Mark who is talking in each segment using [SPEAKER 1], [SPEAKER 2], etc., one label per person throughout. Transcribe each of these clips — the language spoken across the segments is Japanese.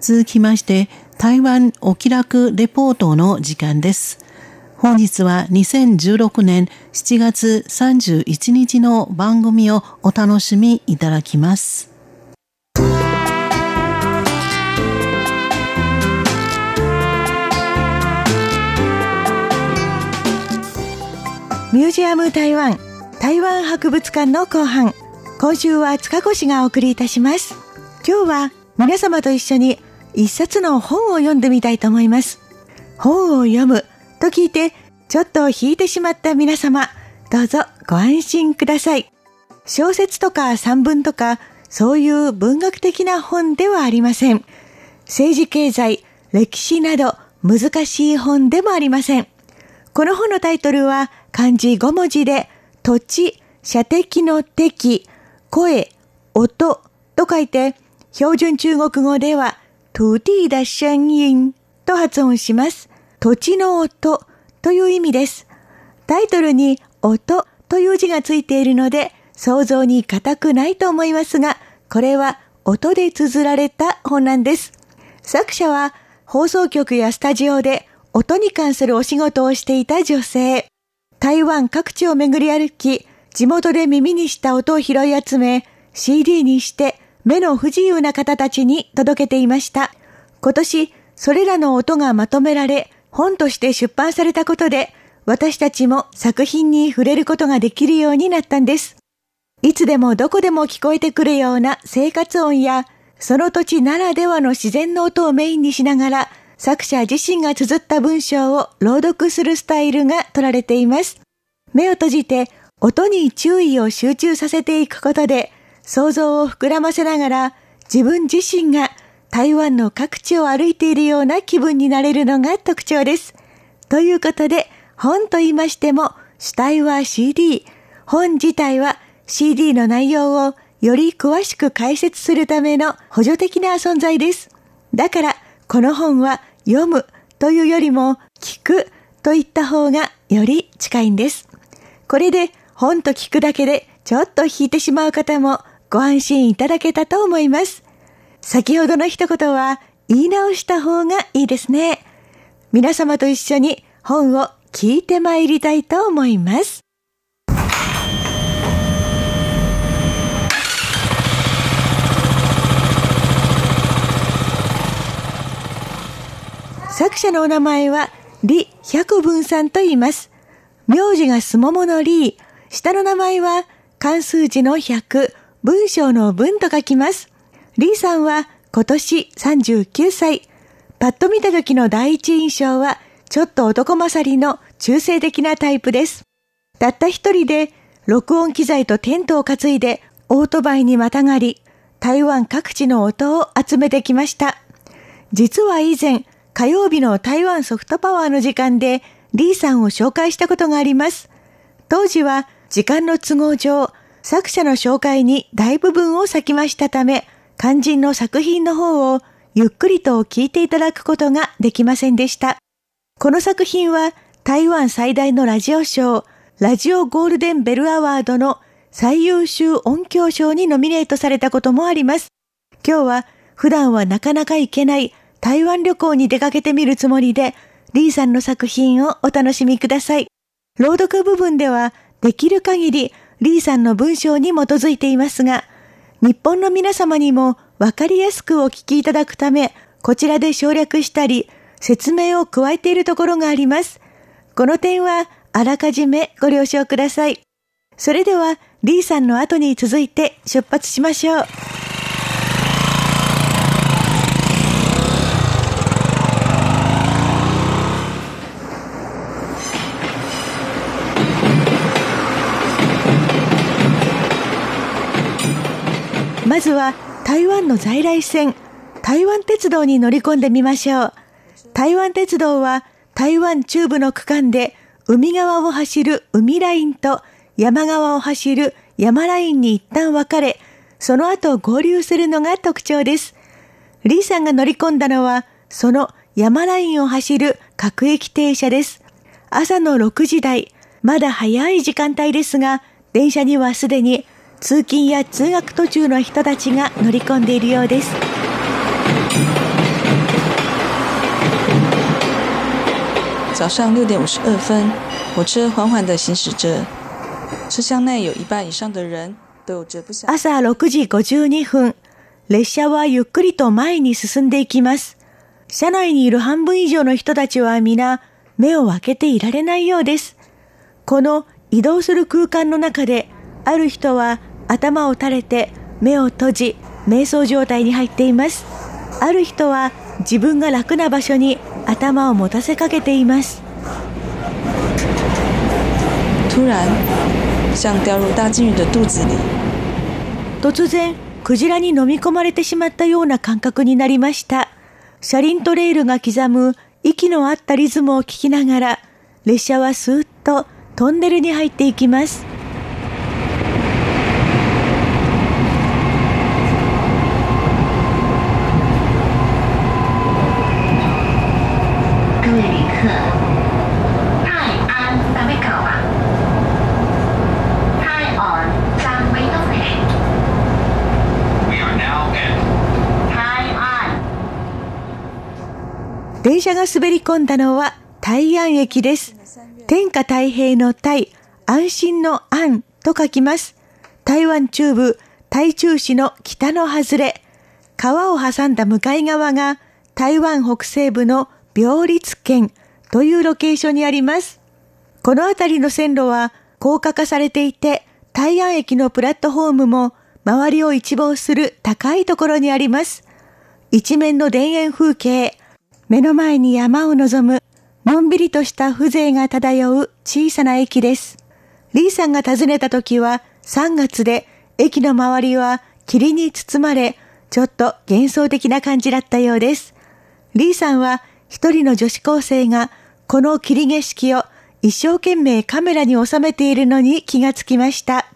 [SPEAKER 1] 続きまして、台湾お気楽レポートの時間です。本日は2016年7月31日の番組をお楽しみいただきます。
[SPEAKER 2] ミュージアム台湾台湾博物館の後半今週は塚越がお送りいたします今日は皆様と一緒に一冊の本を読んでみたいと思います。本を読むと聞いて、ちょっと引いてしまった皆様、どうぞご安心ください。小説とか散文とか、そういう文学的な本ではありません。政治経済、歴史など難しい本でもありません。この本のタイトルは漢字5文字で、土地、射的の敵、声、音と書いて、標準中国語では土地的声音と発音します。土地の音という意味です。タイトルに音という字がついているので想像に難くないと思いますが、これは音で綴られた本なんです。作者は放送局やスタジオで音に関するお仕事をしていた女性。台湾各地を巡り歩き、地元で耳にした音を拾い集め、CD にして目の不自由な方たちに届けていました。今年、それらの音がまとめられ、本として出版されたことで、私たちも作品に触れることができるようになったんです。いつでもどこでも聞こえてくるような生活音や、その土地ならではの自然の音をメインにしながら、作者自身が綴った文章を朗読するスタイルが取られています。目を閉じて音に注意を集中させていくことで、想像を膨らませながら自分自身が台湾の各地を歩いているような気分になれるのが特徴です。ということで、本と言いましても、主体は CD、本自体は CD の内容をより詳しく解説するための補助的な存在です。だから、この本は読むというよりも聞くといった方がより近いんです。これで本と聞くだけでちょっと引いてしまう方もご安心いただけたと思います。先ほどの一言は言い直した方がいいですね。皆様と一緒に本を聞いてまいりたいと思います。作者のお名前は李百文さんと言います。名字がすももの李、下の名前は関数字の100、文章の文と書きます。リーさんは今年39歳。パッと見た時の第一印象は、ちょっと男勝りの中性的なタイプです。たった一人で、録音機材とテントを担いで、オートバイにまたがり、台湾各地の音を集めてきました。実は以前、火曜日の台湾ソフトパワーの時間で、リーさんを紹介したことがあります。当時は、時間の都合上、作者の紹介に大部分を割きましたため、肝心の作品の方をゆっくりと聞いていただくことができませんでした。この作品は台湾最大のラジオ賞、ラジオゴールデンベルアワードの最優秀音響賞にノミネートされたこともあります。今日は普段はなかなか行けない台湾旅行に出かけてみるつもりで、リーさんの作品をお楽しみください。朗読部分ではできる限りリーさんの文章に基づいていますが、日本の皆様にもわかりやすくお聞きいただくため、こちらで省略したり、説明を加えているところがあります。この点はあらかじめご了承ください。それでは、リーさんの後に続いて出発しましょう。まずは台湾の在来線、台湾鉄道に乗り込んでみましょう。台湾鉄道は台湾中部の区間で海側を走る海ラインと山側を走る山ラインに一旦分かれ、その後合流するのが特徴です。リーさんが乗り込んだのは、その山ラインを走る各駅停車です。朝の6時台、まだ早い時間帯ですが、電車にはすでに通勤や通学途中の人たちが乗り込んでいるようです
[SPEAKER 3] 早上点分，车缓缓行驶着，车厢内有一半以上的人都有着不。
[SPEAKER 2] 朝六時五十二分、列車はゆっくりと前に進んでいきます。車内にいる半分以上の人たちは皆目を開けていられないようです。この移動する空間の中で、ある人は頭を垂れて目を閉じ、瞑想状態に入っています。ある人は自分が楽な場所に頭を持たせかけています。
[SPEAKER 3] 突然，像掉入大金鱼的肚子里，
[SPEAKER 2] 突然、クジラに飲み込まれてしまったような感覚になりました。車輪とレールが刻む息の合ったリズムを聞きながら、列車はスーッとトンネルに入っていきます。
[SPEAKER 4] 各位旅客，泰安ダメ川、泰安站メイド線、
[SPEAKER 5] We are now at
[SPEAKER 4] 泰安。
[SPEAKER 2] 電車が滑り込んだのは大安駅です。天下太平の泰、安心の安と書きます。台湾中部、台中市の北の外れ、川を挟んだ向かい側が台湾北西部の病立県というロケーションにあります。この辺りの線路は高架化されていて、大安駅のプラットフォームも周りを一望する高いところにあります。一面の田園風景、目の前に山を望む、のんびりとした風情が漂う小さな駅です。リーさんが訪ねた時は3月で、駅の周りは霧に包まれ、ちょっと幻想的な感じだったようです。リーさんは一人の女子高生がこの霧景色を一生懸命カメラに収めているのに気がつきました。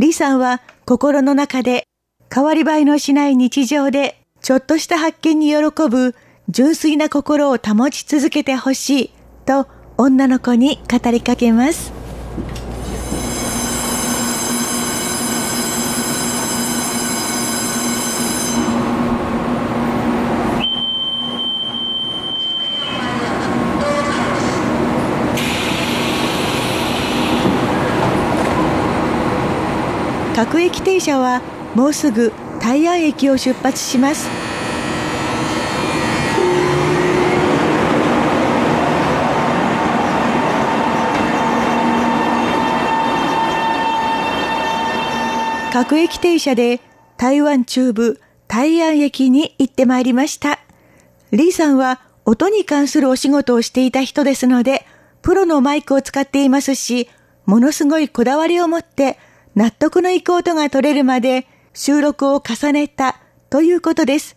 [SPEAKER 2] リーさんは心の中で変わり映えのしない日常でちょっとした発見に喜ぶ純粋な心を保ち続けてほしいと女の子に語りかけます。各駅停車はもうすぐ大安駅を出発します。各駅停車で台湾中部大安駅に行ってまいりました。リーさんは音に関するお仕事をしていた人ですので、プロのマイクを使っていますし、ものすごいこだわりを持って納得のいく音が取れるまで収録を重ねたということです。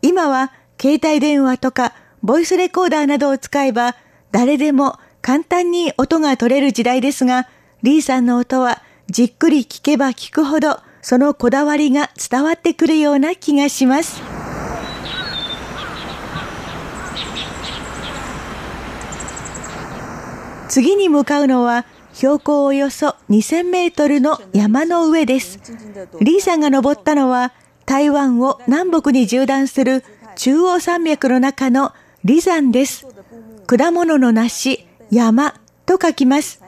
[SPEAKER 2] 今は携帯電話とかボイスレコーダーなどを使えば誰でも簡単に音が取れる時代ですが、リーさんの音はじっくり聞けば聞くほどそのこだわりが伝わってくるような気がします。次に向かうのは標高およそ2000メートルの山の上です。リーさんが登ったのは台湾を南北に縦断する中央山脈の中のリ山です。果物の梨、山と書きます。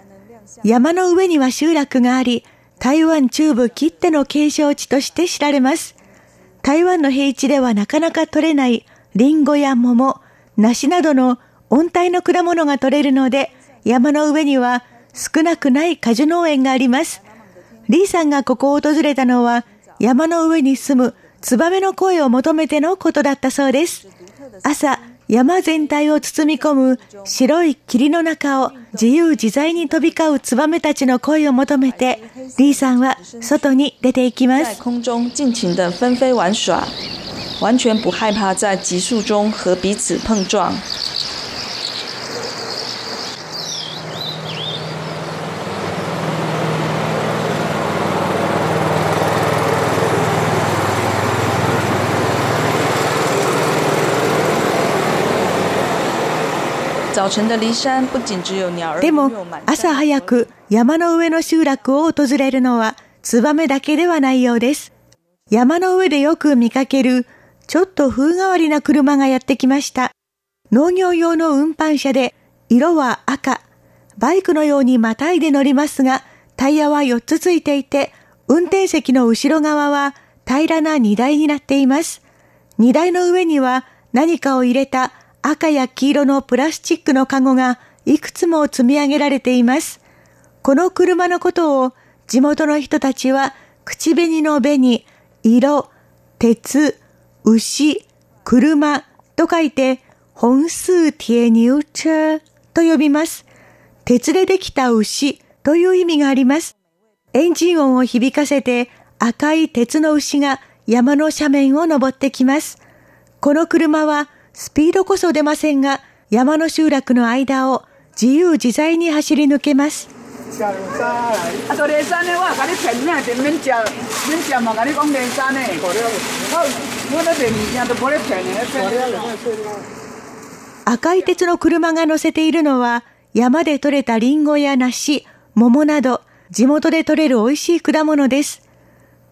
[SPEAKER 2] 山の上には集落があり、台湾中部きっての景勝地として知られます。台湾の平地ではなかなか取れないリンゴや桃、梨などの温帯の果物が取れるので、山の上には少なくない果樹農園があります。リーさんがここを訪れたのは山の上に住むツバメの声を求めてのことだったそうです。朝、山全体を包み込む白い霧の中を自由自在に飛び交うツバメたちの声を求めて、リーさんは外に出ていきます。
[SPEAKER 3] 空中尽情地纷飞玩耍，完全不害怕在急速中和彼此碰撞。早晨的骊山不仅只有鸟儿，
[SPEAKER 2] でも朝早く山の上の集落を訪れるのはツバメだけではないようです。山の上でよく見かけるちょっと風変わりな車がやってきました。農業用の運搬車で色は赤。バイクのようにまたいで乗りますが、タイヤは4つついていて、運転席の後ろ側は平らな荷台になっています。荷台の上には何かを入れた赤や黄色のプラスチックのカゴがいくつも積み上げられています。この車のことを地元の人たちは口紅の紅、色、鉄、牛、車と書いて本数铁牛車と呼びます。鉄でできた牛という意味があります。エンジン音を響かせて赤い鉄の牛が山の斜面を登ってきます。この車はスピードこそ出ませんが山の集落の間を自由自在に走り抜けます。赤い鉄の車が乗せているのは山で採れたリンゴや梨、桃など地元で採れる美味しい果物です。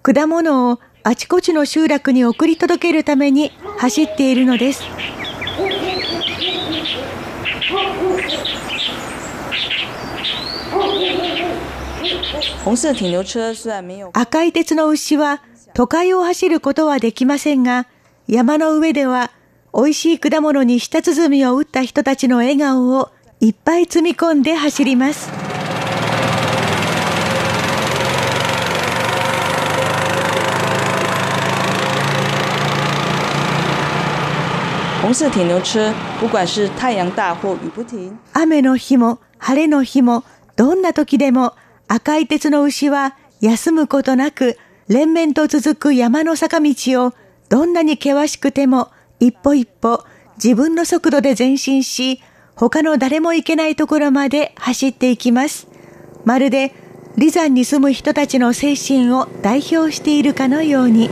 [SPEAKER 2] 果物をあちこちの集落に送り届けるために走っているのです。
[SPEAKER 3] 红色挺牛车虽然没有
[SPEAKER 2] 赤い鉄の牛は都会を走ることはできませんが、山の上では美味しい果物に舌鼓を打った人たちの笑顔をいっぱい積み込んで走ります。
[SPEAKER 3] 雨
[SPEAKER 2] の日も晴れの日もどんな時でも赤い鉄の牛は休むことなく連綿と続く山の坂道をどんなに険しくても一歩一歩自分の速度で前進し他の誰も行けないところまで走っていきます。まるでリ山に住む人たちの精神を代表しているかのように。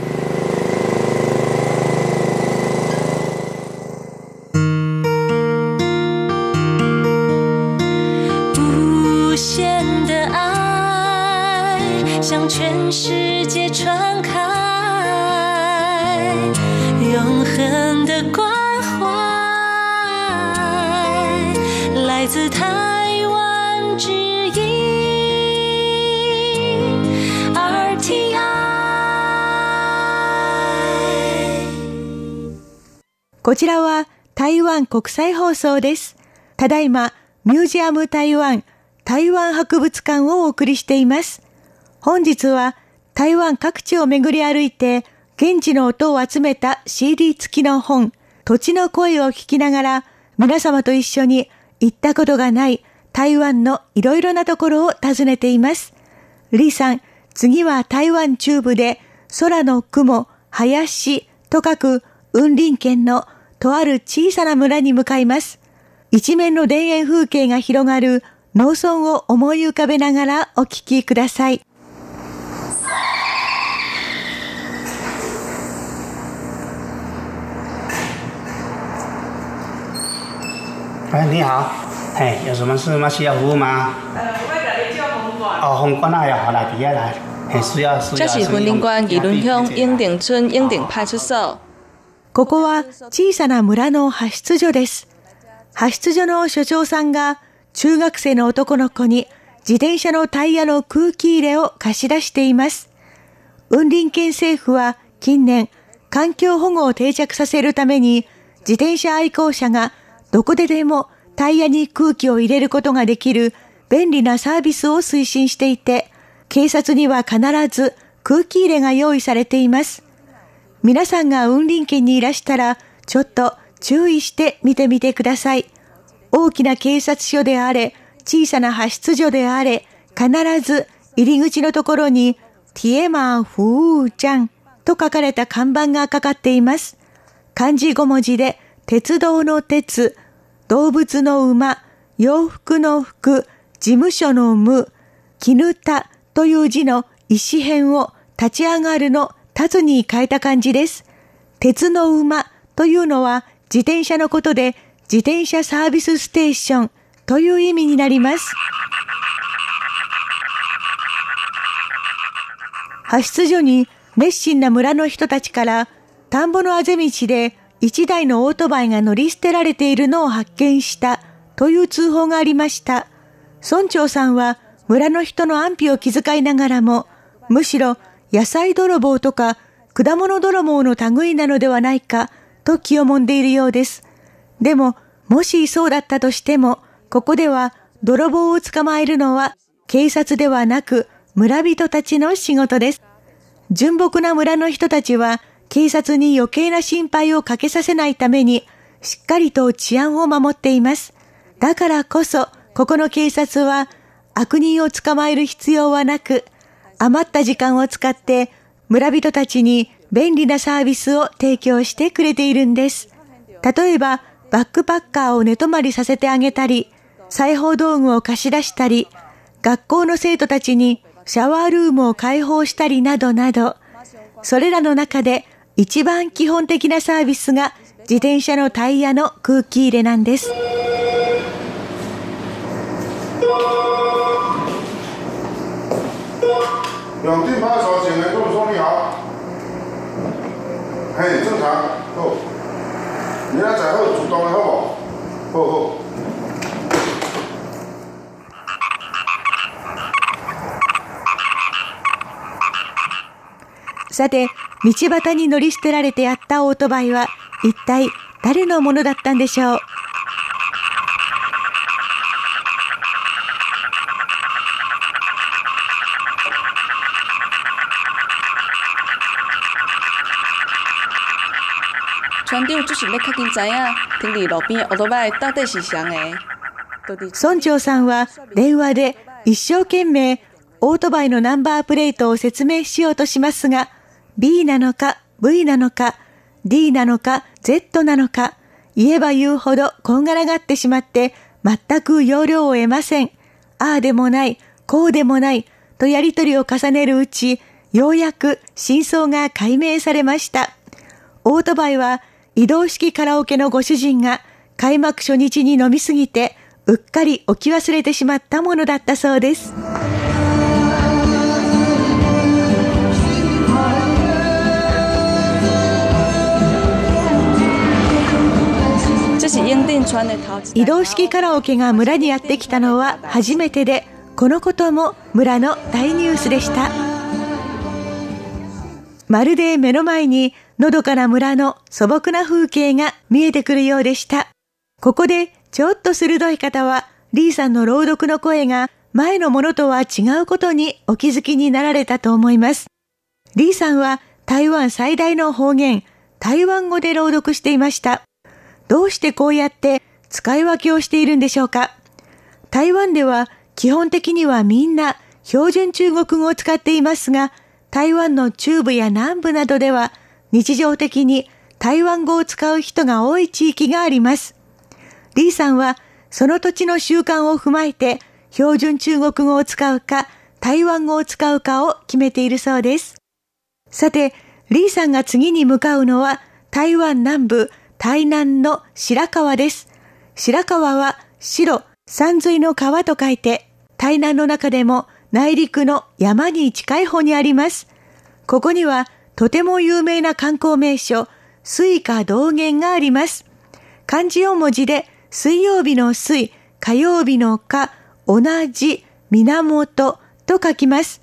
[SPEAKER 2] こちらは台湾国際放送です。ただいま、ミュージアム台湾台湾博物館をお送りしています。本日は台湾各地を巡り歩いて、現地の音を集めた CD 付きの本、土地の声を聞きながら、皆様と一緒に行ったことがない台湾のいろいろなところを訪ねています。李さん、次は台湾中部で空の雲、林と書く雲林県のとある小さな村に向かいます。一面の田園風景が広がる農村を思い浮かべながらお聞きください。
[SPEAKER 6] 哎，你好，嘿，有什么事吗？需要服务吗？
[SPEAKER 7] 呃，叫红馆。
[SPEAKER 6] 哦，红关那要好来，底下来，嘿，需要需要。
[SPEAKER 3] 这是伦乡英顶村英顶派出所。
[SPEAKER 2] ここは小さな村の派出所です。派出所の所長さんが中学生の男の子に自転車のタイヤの空気入れを貸し出しています。雲林県政府は近年環境保護を定着させるために自転車愛好者がどこででもタイヤに空気を入れることができる便利なサービスを推進していて、警察には必ず空気入れが用意されています。皆さんが雲林県にいらしたら、ちょっと注意して見てみてください。大きな警察署であれ、小さな派出所であれ、必ず入り口のところに、ティエマーフーちゃんと書かれた看板がかかっています。漢字5文字で、鉄道の鉄、動物の馬、洋服の服、事務所の無、絹田という字の石辺を立ち上がるの立つに変えた漢字です。鉄の馬というのは自転車のことで自転車サービスステーションという意味になります。派出所に熱心な村の人たちから田んぼのあぜ道で一台のオートバイが乗り捨てられているのを発見したという通報がありました。村長さんは村の人の安否を気遣いながらも、むしろ野菜泥棒とか果物泥棒の類なのではないかと気をもんでいるようです。でも、もしそうだったとしても、ここでは泥棒を捕まえるのは警察ではなく村人たちの仕事です。純朴な村の人たちは警察に余計な心配をかけさせないためにしっかりと治安を守っています。だからこそ、ここの警察は悪人を捕まえる必要はなく、余った時間を使って村人たちに便利なサービスを提供してくれているんです。例えば、バックパッカーを寝泊まりさせてあげたり、裁縫道具を貸し出したり、学校の生徒たちにシャワールームを開放したりなどなど、それらの中で一番基本的なサービスが自転車のタイヤの空気入れなんです。
[SPEAKER 8] 两地派出所警员跟我说你好，嘿，正常，好，你来在好主动的好不？好好。
[SPEAKER 2] さて、道端に乗り捨てられてあったオートバイは一体誰のものだったんでしょう？
[SPEAKER 3] 船长就是要确定知影停伫路边的奥多摆到底是谁的。
[SPEAKER 2] 村長さんは電話で一生懸命オートバイのナンバープレートを説明しようとしますが、B なのか V なのか D なのか Z なのか言えば言うほどこんがらがってしまって全く要領を得ません。ああでもない、こうでもないとやりとりを重ねるうち、ようやく真相が解明されました。オートバイは移動式カラオケのご主人が開幕初日に飲みすぎてうっかり置き忘れてしまったものだったそうです。移動式カラオケが村にやってきたのは初めてで、このことも村の大ニュースでした。まるで目の前にのどかな村の素朴な風景が見えてくるようでした。ここでちょっと鋭い方は、リーさんの朗読の声が前のものとは違うことにお気づきになられたと思います。リーさんは台湾最大の方言、台湾語で朗読していました。どうしてこうやって使い分けをしているんでしょうか？台湾では基本的にはみんな標準中国語を使っていますが、台湾の中部や南部などでは日常的に台湾語を使う人が多い地域があります。リーさんはその土地の習慣を踏まえて標準中国語を使うか台湾語を使うかを決めているそうです。さて、リーさんが次に向かうのは台湾南部台南の白川です。白川は白、山水の川と書いて、台南の中でも内陸の山に近い方にあります。ここにはとても有名な観光名所、水花道元があります。漢字4文字で水曜日の水、火曜日の火、同じ、源と書きます。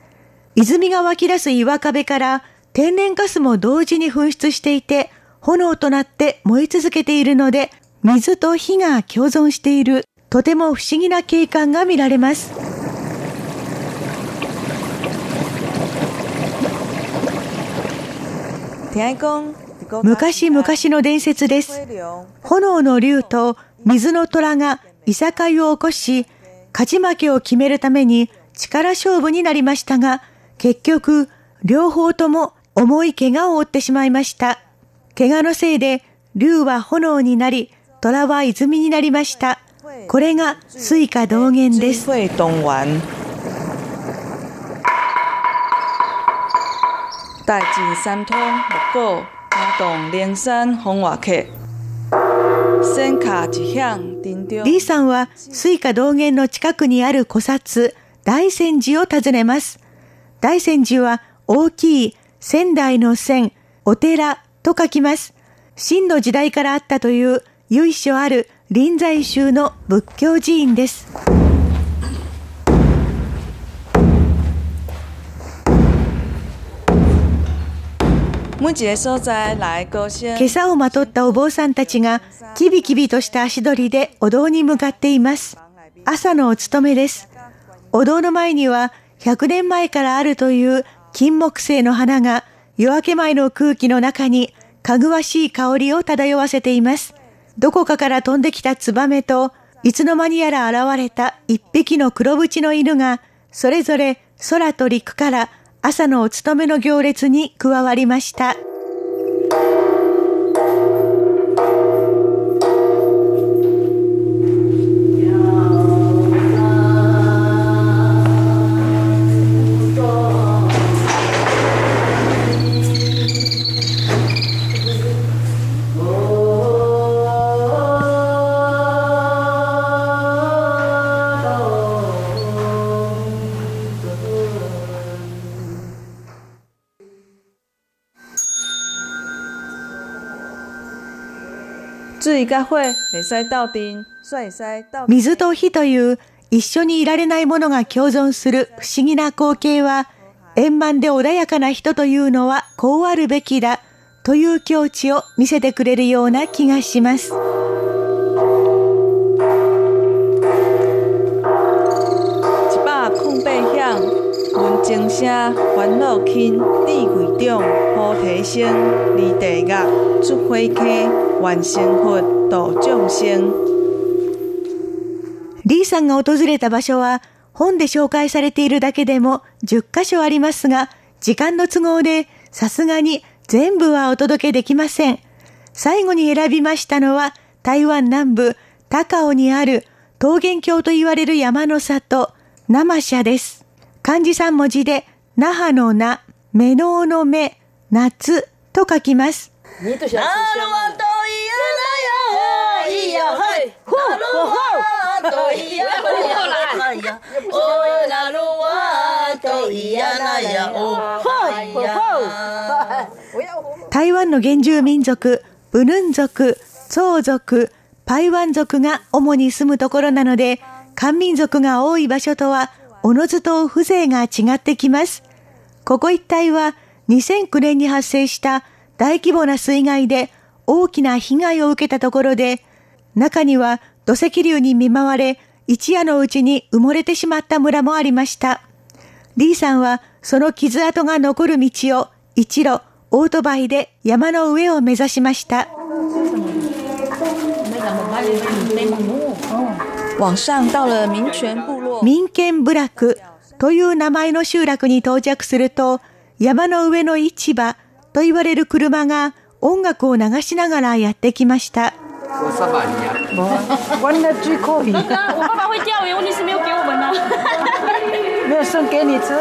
[SPEAKER 2] 泉が湧き出す岩壁から天然ガスも同時に噴出していて、炎となって燃え続けているので、水と火が共存している、とても不思議な景観が見られます。昔々の伝説です。炎の竜と水の虎がいさかいを起こし、勝ち負けを決めるために力勝負になりましたが、結局、両方とも重い怪我を負ってしまいました。怪我のせいで、竜は炎になり、虎は泉になりました。これが水花道元です。
[SPEAKER 3] 大进三通木果，花动连山红瓦客。先卡一响，顶着。
[SPEAKER 2] リさんは水花道元の近くにある古刹、大仙寺を訪ねます。大仙寺は大きい仙台の仙、お寺と書きます。秦の時代からあったという由緒ある臨済宗の仏教寺院です。今朝をまとったお坊さんたちが、キビキビとした足取りでお堂に向かっています。朝のお勤めです。お堂の前には、100年前からあるという金木犀の花が、夜明け前の空気の中に、かぐわしい香りを漂わせています。どこかから飛んできたツバメと、いつの間にやら現れた一匹の黒縁の犬が、それぞれ空と陸から朝のお勤めの行列に加わりました。
[SPEAKER 3] 水
[SPEAKER 2] と火という一緒にいられないものが共存する不思議な光景は、円満で穏やかな人というのはこうあるべきだという境地を見せてくれるような気がします。
[SPEAKER 3] 一百空八响，闻钟声烦恼轻，智慧长菩提心，离地狱出火坑，愿成佛度众生。
[SPEAKER 2] リーさんが訪れた場所は本で紹介されているだけでも10カ所ありますが、時間の都合でさすがに全部はお届けできません。最後に選びましたのは台湾南部高尾にある桃源郷と言われる山の里、生社です。漢字3文字で、那覇の名、目のの目、夏と書きます。台湾の原住民族、ブヌン族、ゾウ族、パイワン族が主に住むところなので、漢民族が多い場所とは、おのずと風情が違ってきます。ここ一帯は2009年に発生した大規模な水害で大きな被害を受けたところで、中には土石流に見舞われ、一夜のうちに埋もれてしまった村もありました。リーさんはその傷跡が残る道を一路オートバイで山の上を目指しました。
[SPEAKER 3] 往上到了民权部落，
[SPEAKER 2] 民権部落という名前の集落に到着すると、山の上の市場と言われる車が音楽を流しながらやってきました。
[SPEAKER 7] 我那最可以，
[SPEAKER 9] 我爸爸会钓鱼，问题是没有给我们呢。
[SPEAKER 7] 没有送给你吃，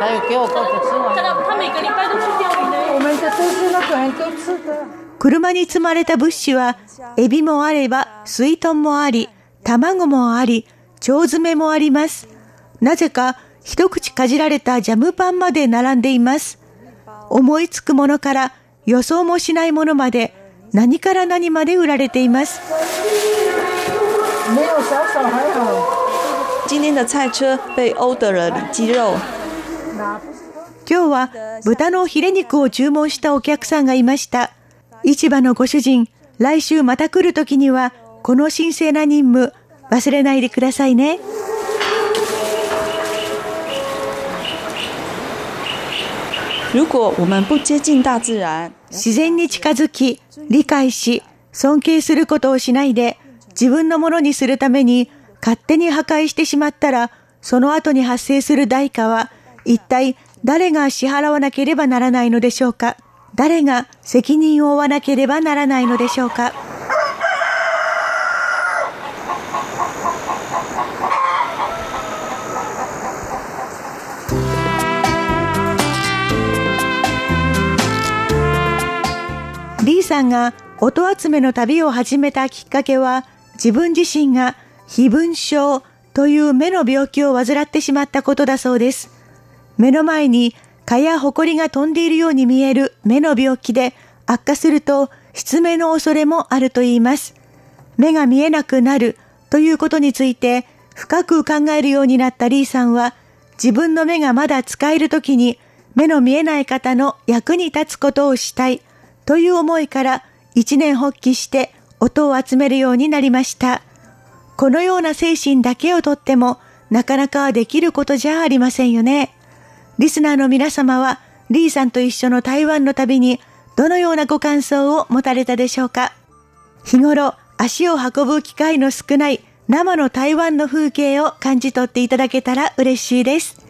[SPEAKER 9] 还有给我哥哥吃完。他的他每个礼拜都去钓鱼呢。
[SPEAKER 7] 我们的都是那个很多吃的。
[SPEAKER 2] 車に積まれた物資は、エビもあれば、水豚もあり、卵もあり、腸詰めもあります。なぜか、一口かじられたジャムパンまで並んでいます。思いつくものから、予想もしないものまで、何から何まで売られています。
[SPEAKER 3] 今
[SPEAKER 2] 日は豚のヒレ肉を注文したお客さんがいました。市場のご主人、来週また来る時には、この神聖な任務、忘れないでくださいね。
[SPEAKER 3] 自然，
[SPEAKER 2] に近づき、理解し、尊敬することをしないで、自分のものにするために勝手に破壊してしまったら、その後に発生する代価は、一体誰が支払わなければならないのでしょうか？誰が責任を負わなければならないのでしょうか？が音集めの旅を始めたきっかけは、自分自身が非分症という目の病気を患ってしまったことだそうです。目の前に蚊や埃が飛んでいるように見える目の病気で悪化すると失明の恐れもあると言います。目が見えなくなるということについて深く考えるようになったリーさんは自分の目がまだ使える時に目の見えない方の役に立つことをしたいという思いから一年発起して音を集めるようになりました。このような精神だけをとってもなかなかできることじゃありませんよね。リスナーの皆様はリーさんと一緒の台湾の旅にどのようなご感想を持たれたでしょうか日頃足を運ぶ機会の少ない生の台湾の風景を感じ取っていただけたら嬉しいです。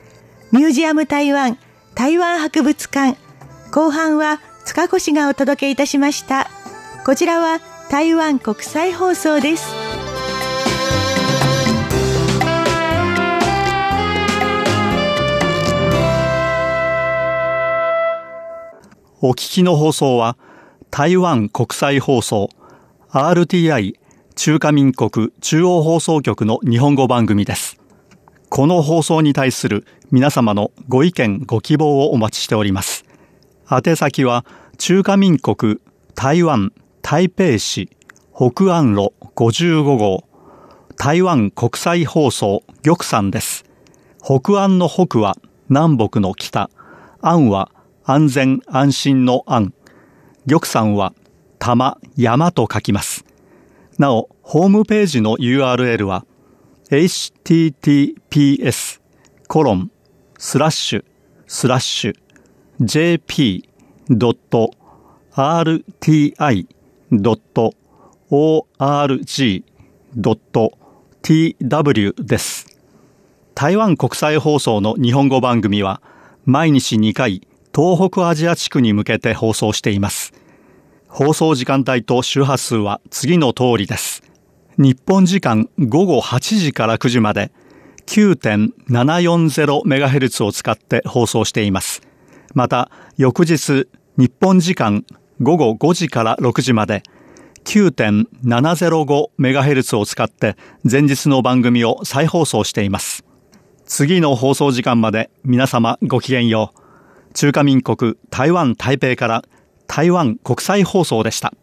[SPEAKER 2] ミュージアム台湾台湾博物館後半は塚越がお届けいたしました。こちらは台湾国際放送です。
[SPEAKER 10] お聞きの放送は台湾国際放送 RTI 中華民国中央放送局の日本語番組です。この放送に対する皆様のご意見ご希望をお待ちしております。宛先は中華民国台湾台北市北安路55号台湾国際放送玉山です。北安の北は南北の北、安は安全安心の安。玉山は玉、山と書きます。なお、ホームページの URL は https コロンスラッシュスラッシュ jp.rti.org.tw です。台湾国際放送の日本語番組は毎日2回東北アジア地区に向けて放送しています。放送時間帯と周波数は次の通りです。日本時間午後8時から9時まで 9.740MHz を使って放送しています。また、翌日日本時間午後5時から6時まで 9.705MHz を使って前日の番組を再放送しています。次の放送時間まで皆様ごきげんよう。中華民国台湾台北から台湾国際放送でした。